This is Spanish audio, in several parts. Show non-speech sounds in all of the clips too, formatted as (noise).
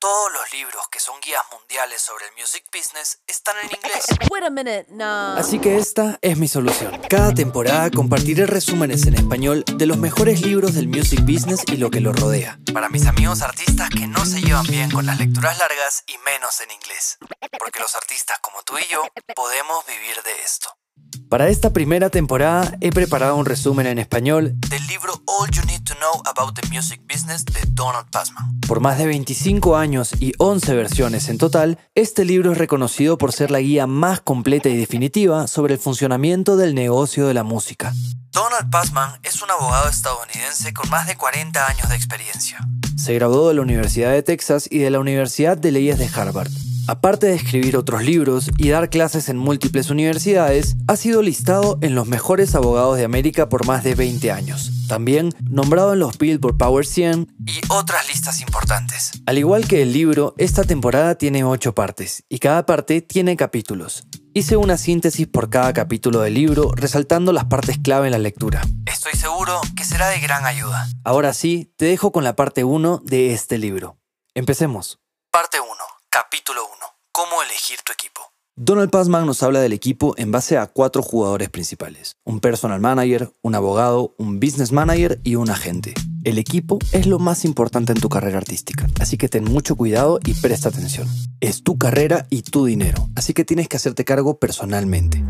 Todos los libros que son guías mundiales sobre el music business están en inglés. (laughs) Wait a minute, no. Así que esta es mi solución. Cada temporada compartiré resúmenes en español de los mejores libros del music business y lo que lo rodea. Para mis amigos artistas que no se llevan bien con las lecturas largas y menos en inglés. Porque los artistas como tú y yo podemos vivir de esto. Para esta primera temporada he preparado un resumen en español del libro All You Need to Know About the Music Business de Donald Passman. Por más de 25 años y 11 versiones en total, este libro es reconocido por ser la guía más completa y definitiva sobre el funcionamiento del negocio de la música. Donald Passman es un abogado estadounidense con más de 40 años de experiencia. Se graduó de la Universidad de Texas y de la Universidad de Leyes de Harvard. Aparte de escribir otros libros y dar clases en múltiples universidades, ha sido listado en los mejores abogados de América por más de 20 años. También nombrado en los Billboard Power 100 y otras listas importantes. Al igual que el libro, esta temporada tiene 8 partes y cada parte tiene capítulos. Hice una síntesis por cada capítulo del libro, resaltando las partes clave en la lectura. Estoy seguro que será de gran ayuda. Ahora sí, te dejo con la parte 1 de este libro. Empecemos. Parte 1. Capítulo 1. ¿Cómo elegir tu equipo? Donald Passman nos habla del equipo en base a cuatro jugadores principales. Un personal manager, un abogado, un business manager y un agente. El equipo es lo más importante en tu carrera artística, así que ten mucho cuidado y presta atención. Es tu carrera y tu dinero, así que tienes que hacerte cargo personalmente.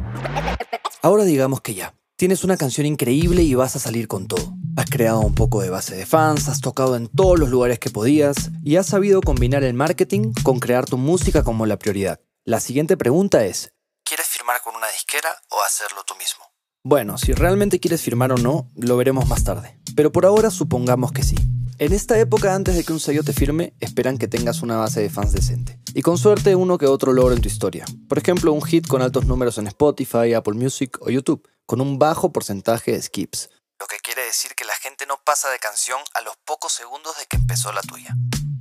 Ahora digamos que ya, tienes una canción increíble y vas a salir con todo. Has creado un poco de base de fans, has tocado en todos los lugares que podías y has sabido combinar el marketing con crear tu música como la prioridad. La siguiente pregunta es, ¿quieres firmar con una disquera o hacerlo tú mismo? Bueno, si realmente quieres firmar o no, lo veremos más tarde. Pero por ahora supongamos que sí. En esta época, antes de que un sello te firme, esperan que tengas una base de fans decente. Y con suerte uno que otro logro en tu historia. Por ejemplo, un hit con altos números en Spotify, Apple Music o YouTube, con un bajo porcentaje de skips lo que quiere decir que la gente no pasa de canción a los pocos segundos de que empezó la tuya.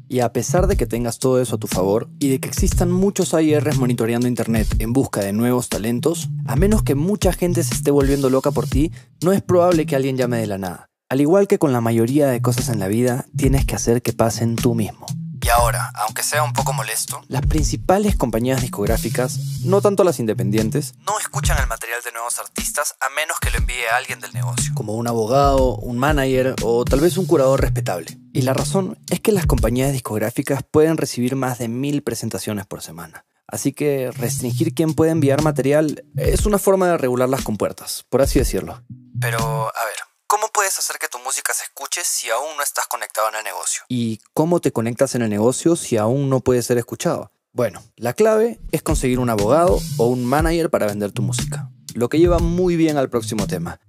Y a pesar de que tengas todo eso a tu favor y de que existan muchos AIRs monitoreando Internet en busca de nuevos talentos, a menos que mucha gente se esté volviendo loca por ti, no es probable que alguien llame de la nada. Al igual que con la mayoría de cosas en la vida, tienes que hacer que pasen tú mismo. Y ahora, aunque sea un poco molesto, las principales compañías discográficas, no tanto las independientes, no escuchan el material de nuevos artistas a menos que lo envíe a alguien del negocio, como un abogado, un manager o tal vez un curador respetable. Y la razón es que las compañías discográficas pueden recibir más de mil presentaciones por semana. Así que restringir quién puede enviar material es una forma de regular las compuertas, por así decirlo. Pero, a ver, ¿Cómo puedes hacer que tu música se escuche si aún no estás conectado en el negocio? ¿Y cómo te conectas en el negocio si aún no puedes ser escuchado? Bueno, la clave es conseguir un abogado o un manager para vender tu música, lo que lleva muy bien al próximo tema.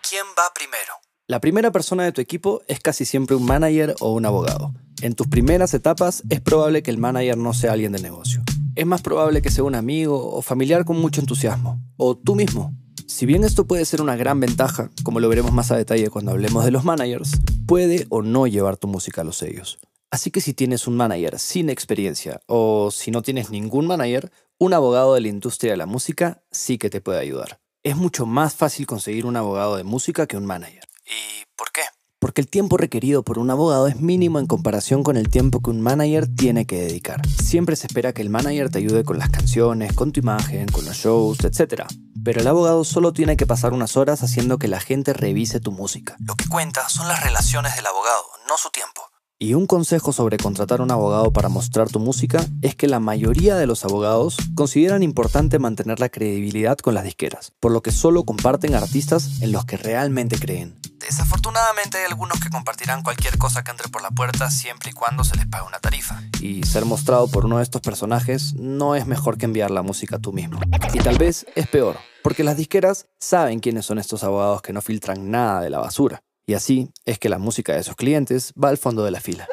¿Quién va primero? La primera persona de tu equipo es casi siempre un manager o un abogado. En tus primeras etapas es probable que el manager no sea alguien de negocio. Es más probable que sea un amigo o familiar con mucho entusiasmo, o tú mismo, si bien esto puede ser una gran ventaja, como lo veremos más a detalle cuando hablemos de los managers, puede o no llevar tu música a los sellos. Así que si tienes un manager sin experiencia o si no tienes ningún manager, un abogado de la industria de la música sí que te puede ayudar. Es mucho más fácil conseguir un abogado de música que un manager. ¿Y por qué? Porque el tiempo requerido por un abogado es mínimo en comparación con el tiempo que un manager tiene que dedicar. Siempre se espera que el manager te ayude con las canciones, con tu imagen, con los shows, etc pero el abogado solo tiene que pasar unas horas haciendo que la gente revise tu música. Lo que cuenta son las relaciones del abogado, no su tiempo. Y un consejo sobre contratar a un abogado para mostrar tu música es que la mayoría de los abogados consideran importante mantener la credibilidad con las disqueras, por lo que solo comparten artistas en los que realmente creen. Desafortunadamente hay algunos que compartirán cualquier cosa que entre por la puerta siempre y cuando se les pague una tarifa. Y ser mostrado por uno de estos personajes no es mejor que enviar la música tú mismo. Y tal vez es peor, porque las disqueras saben quiénes son estos abogados que no filtran nada de la basura. Y así es que la música de sus clientes va al fondo de la fila.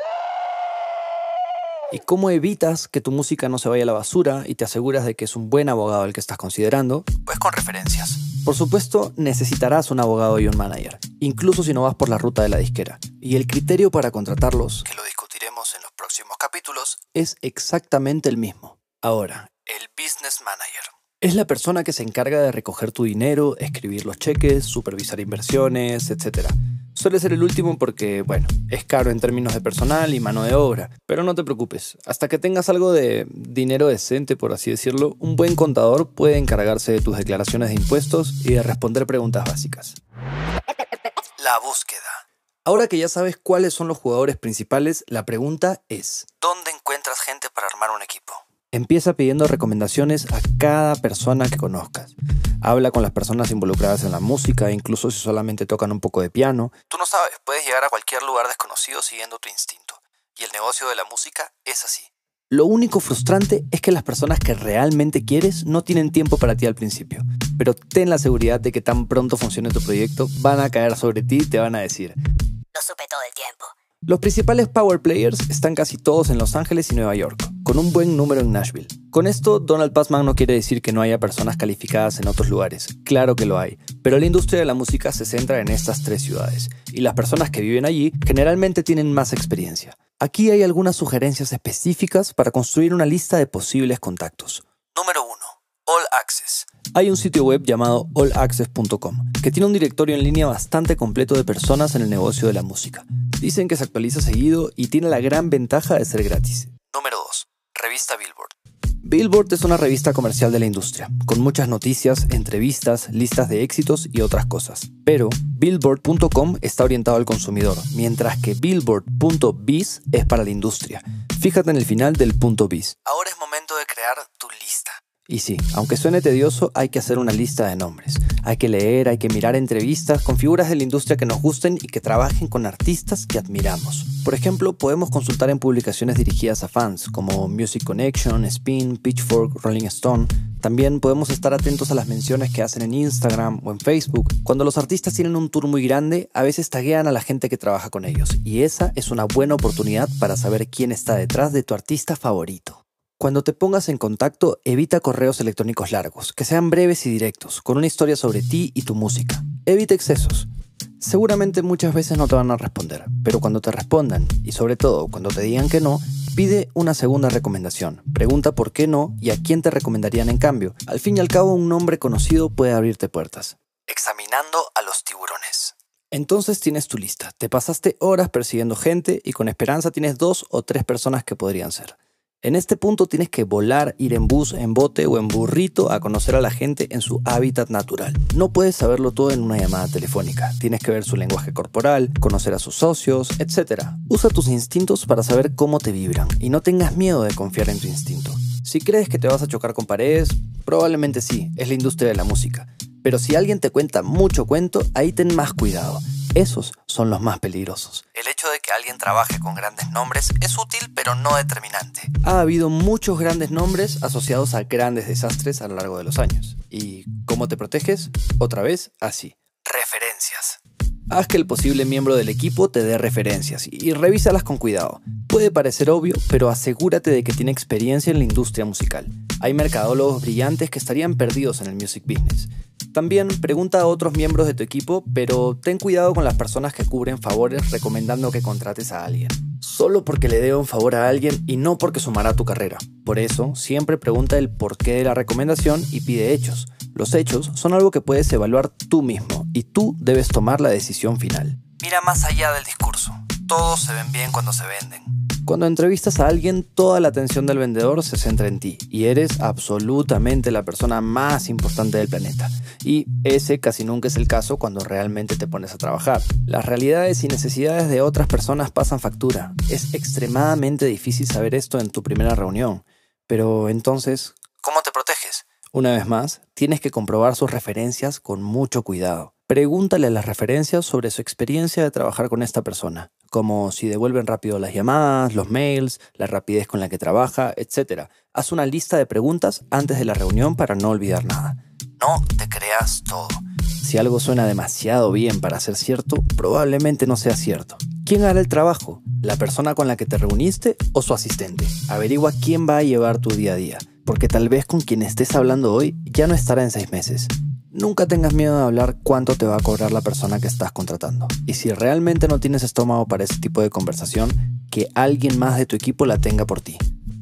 ¿Y cómo evitas que tu música no se vaya a la basura y te aseguras de que es un buen abogado el que estás considerando? Pues con referencias. Por supuesto, necesitarás un abogado y un manager, incluso si no vas por la ruta de la disquera. Y el criterio para contratarlos, que lo discutiremos en los próximos capítulos, es exactamente el mismo. Ahora, el Business Manager. Es la persona que se encarga de recoger tu dinero, escribir los cheques, supervisar inversiones, etc. Suele ser el último porque, bueno, es caro en términos de personal y mano de obra. Pero no te preocupes, hasta que tengas algo de dinero decente, por así decirlo, un buen contador puede encargarse de tus declaraciones de impuestos y de responder preguntas básicas. La búsqueda. Ahora que ya sabes cuáles son los jugadores principales, la pregunta es, ¿dónde encuentras gente para armar un equipo? Empieza pidiendo recomendaciones a cada persona que conozcas. Habla con las personas involucradas en la música, incluso si solamente tocan un poco de piano. Tú no sabes, puedes llegar a cualquier lugar desconocido siguiendo tu instinto. Y el negocio de la música es así. Lo único frustrante es que las personas que realmente quieres no tienen tiempo para ti al principio. Pero ten la seguridad de que tan pronto funcione tu proyecto, van a caer sobre ti y te van a decir, lo supe todo el tiempo. Los principales power players están casi todos en Los Ángeles y Nueva York, con un buen número en Nashville. Con esto, Donald Passman no quiere decir que no haya personas calificadas en otros lugares, claro que lo hay, pero la industria de la música se centra en estas tres ciudades, y las personas que viven allí generalmente tienen más experiencia. Aquí hay algunas sugerencias específicas para construir una lista de posibles contactos. Número 1. All Access. Hay un sitio web llamado allaccess.com que tiene un directorio en línea bastante completo de personas en el negocio de la música. Dicen que se actualiza seguido y tiene la gran ventaja de ser gratis. Número 2. Revista Billboard. Billboard es una revista comercial de la industria, con muchas noticias, entrevistas, listas de éxitos y otras cosas. Pero Billboard.com está orientado al consumidor, mientras que Billboard.biz es para la industria. Fíjate en el final del punto biz. Ahora es momento de crear tu lista. Y sí, aunque suene tedioso, hay que hacer una lista de nombres. Hay que leer, hay que mirar entrevistas con figuras de la industria que nos gusten y que trabajen con artistas que admiramos. Por ejemplo, podemos consultar en publicaciones dirigidas a fans, como Music Connection, Spin, Pitchfork, Rolling Stone. También podemos estar atentos a las menciones que hacen en Instagram o en Facebook. Cuando los artistas tienen un tour muy grande, a veces taguean a la gente que trabaja con ellos, y esa es una buena oportunidad para saber quién está detrás de tu artista favorito. Cuando te pongas en contacto, evita correos electrónicos largos, que sean breves y directos, con una historia sobre ti y tu música. Evita excesos. Seguramente muchas veces no te van a responder, pero cuando te respondan, y sobre todo cuando te digan que no, pide una segunda recomendación. Pregunta por qué no y a quién te recomendarían en cambio. Al fin y al cabo, un nombre conocido puede abrirte puertas. Examinando a los tiburones. Entonces tienes tu lista. Te pasaste horas persiguiendo gente y con esperanza tienes dos o tres personas que podrían ser. En este punto tienes que volar, ir en bus, en bote o en burrito a conocer a la gente en su hábitat natural. No puedes saberlo todo en una llamada telefónica. Tienes que ver su lenguaje corporal, conocer a sus socios, etc. Usa tus instintos para saber cómo te vibran y no tengas miedo de confiar en tu instinto. Si crees que te vas a chocar con paredes, probablemente sí, es la industria de la música. Pero si alguien te cuenta mucho cuento, ahí ten más cuidado. Esos son los más peligrosos. El hecho de que alguien trabaje con grandes nombres es útil pero no determinante. Ha habido muchos grandes nombres asociados a grandes desastres a lo largo de los años. ¿Y cómo te proteges? Otra vez, así. Haz que el posible miembro del equipo te dé referencias y revísalas con cuidado. Puede parecer obvio, pero asegúrate de que tiene experiencia en la industria musical. Hay mercadólogos brillantes que estarían perdidos en el music business. También pregunta a otros miembros de tu equipo, pero ten cuidado con las personas que cubren favores recomendando que contrates a alguien. Solo porque le dé un favor a alguien y no porque sumará a tu carrera. Por eso, siempre pregunta el porqué de la recomendación y pide hechos. Los hechos son algo que puedes evaluar tú mismo y tú debes tomar la decisión final. Mira más allá del discurso. Todos se ven bien cuando se venden. Cuando entrevistas a alguien, toda la atención del vendedor se centra en ti y eres absolutamente la persona más importante del planeta. Y ese casi nunca es el caso cuando realmente te pones a trabajar. Las realidades y necesidades de otras personas pasan factura. Es extremadamente difícil saber esto en tu primera reunión. Pero entonces. Una vez más, tienes que comprobar sus referencias con mucho cuidado. Pregúntale las referencias sobre su experiencia de trabajar con esta persona como si devuelven rápido las llamadas, los mails, la rapidez con la que trabaja, etc. Haz una lista de preguntas antes de la reunión para no olvidar nada. No te creas todo. Si algo suena demasiado bien para ser cierto, probablemente no sea cierto. ¿Quién hará el trabajo? ¿La persona con la que te reuniste o su asistente? Averigua quién va a llevar tu día a día, porque tal vez con quien estés hablando hoy ya no estará en seis meses. Nunca tengas miedo de hablar cuánto te va a cobrar la persona que estás contratando. Y si realmente no tienes estómago para ese tipo de conversación, que alguien más de tu equipo la tenga por ti.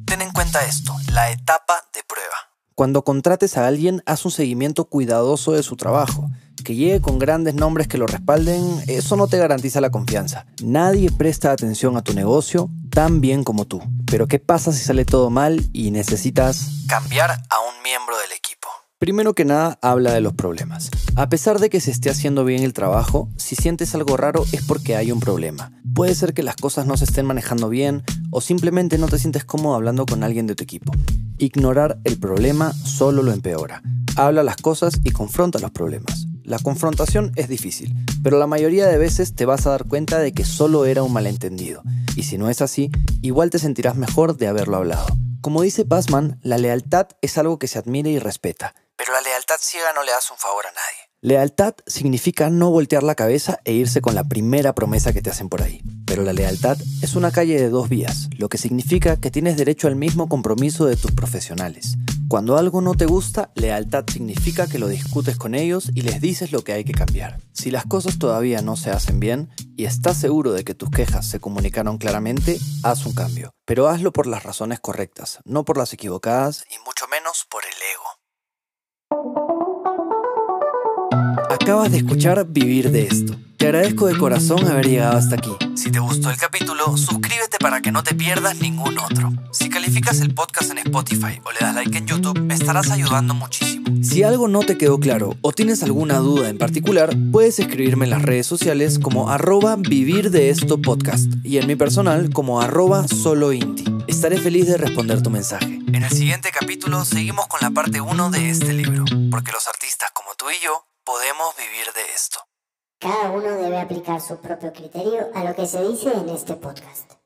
Ten en cuenta esto, la etapa de prueba. Cuando contrates a alguien, haz un seguimiento cuidadoso de su trabajo. Que llegue con grandes nombres que lo respalden, eso no te garantiza la confianza. Nadie presta atención a tu negocio tan bien como tú. Pero ¿qué pasa si sale todo mal y necesitas cambiar a un miembro del equipo? Primero que nada, habla de los problemas. A pesar de que se esté haciendo bien el trabajo, si sientes algo raro es porque hay un problema. Puede ser que las cosas no se estén manejando bien o simplemente no te sientes cómodo hablando con alguien de tu equipo. Ignorar el problema solo lo empeora. Habla las cosas y confronta los problemas. La confrontación es difícil, pero la mayoría de veces te vas a dar cuenta de que solo era un malentendido. Y si no es así, igual te sentirás mejor de haberlo hablado. Como dice Passman, la lealtad es algo que se admira y respeta, pero la lealtad ciega no le hace un favor a nadie. Lealtad significa no voltear la cabeza e irse con la primera promesa que te hacen por ahí. Pero la lealtad es una calle de dos vías, lo que significa que tienes derecho al mismo compromiso de tus profesionales. Cuando algo no te gusta, lealtad significa que lo discutes con ellos y les dices lo que hay que cambiar. Si las cosas todavía no se hacen bien y estás seguro de que tus quejas se comunicaron claramente, haz un cambio. Pero hazlo por las razones correctas, no por las equivocadas y mucho menos por el ego. Acabas de escuchar Vivir de esto. Te agradezco de corazón haber llegado hasta aquí. Si te gustó el capítulo, suscríbete para que no te pierdas ningún otro. Si calificas el podcast en Spotify o le das like en YouTube, me estarás ayudando muchísimo. Si algo no te quedó claro o tienes alguna duda en particular, puedes escribirme en las redes sociales como arroba vivir de esto podcast y en mi personal como arroba solointi. Estaré feliz de responder tu mensaje. En el siguiente capítulo seguimos con la parte 1 de este libro, porque los artistas como tú y yo Cada uno debe aplicar su propio criterio a lo que se dice en este podcast.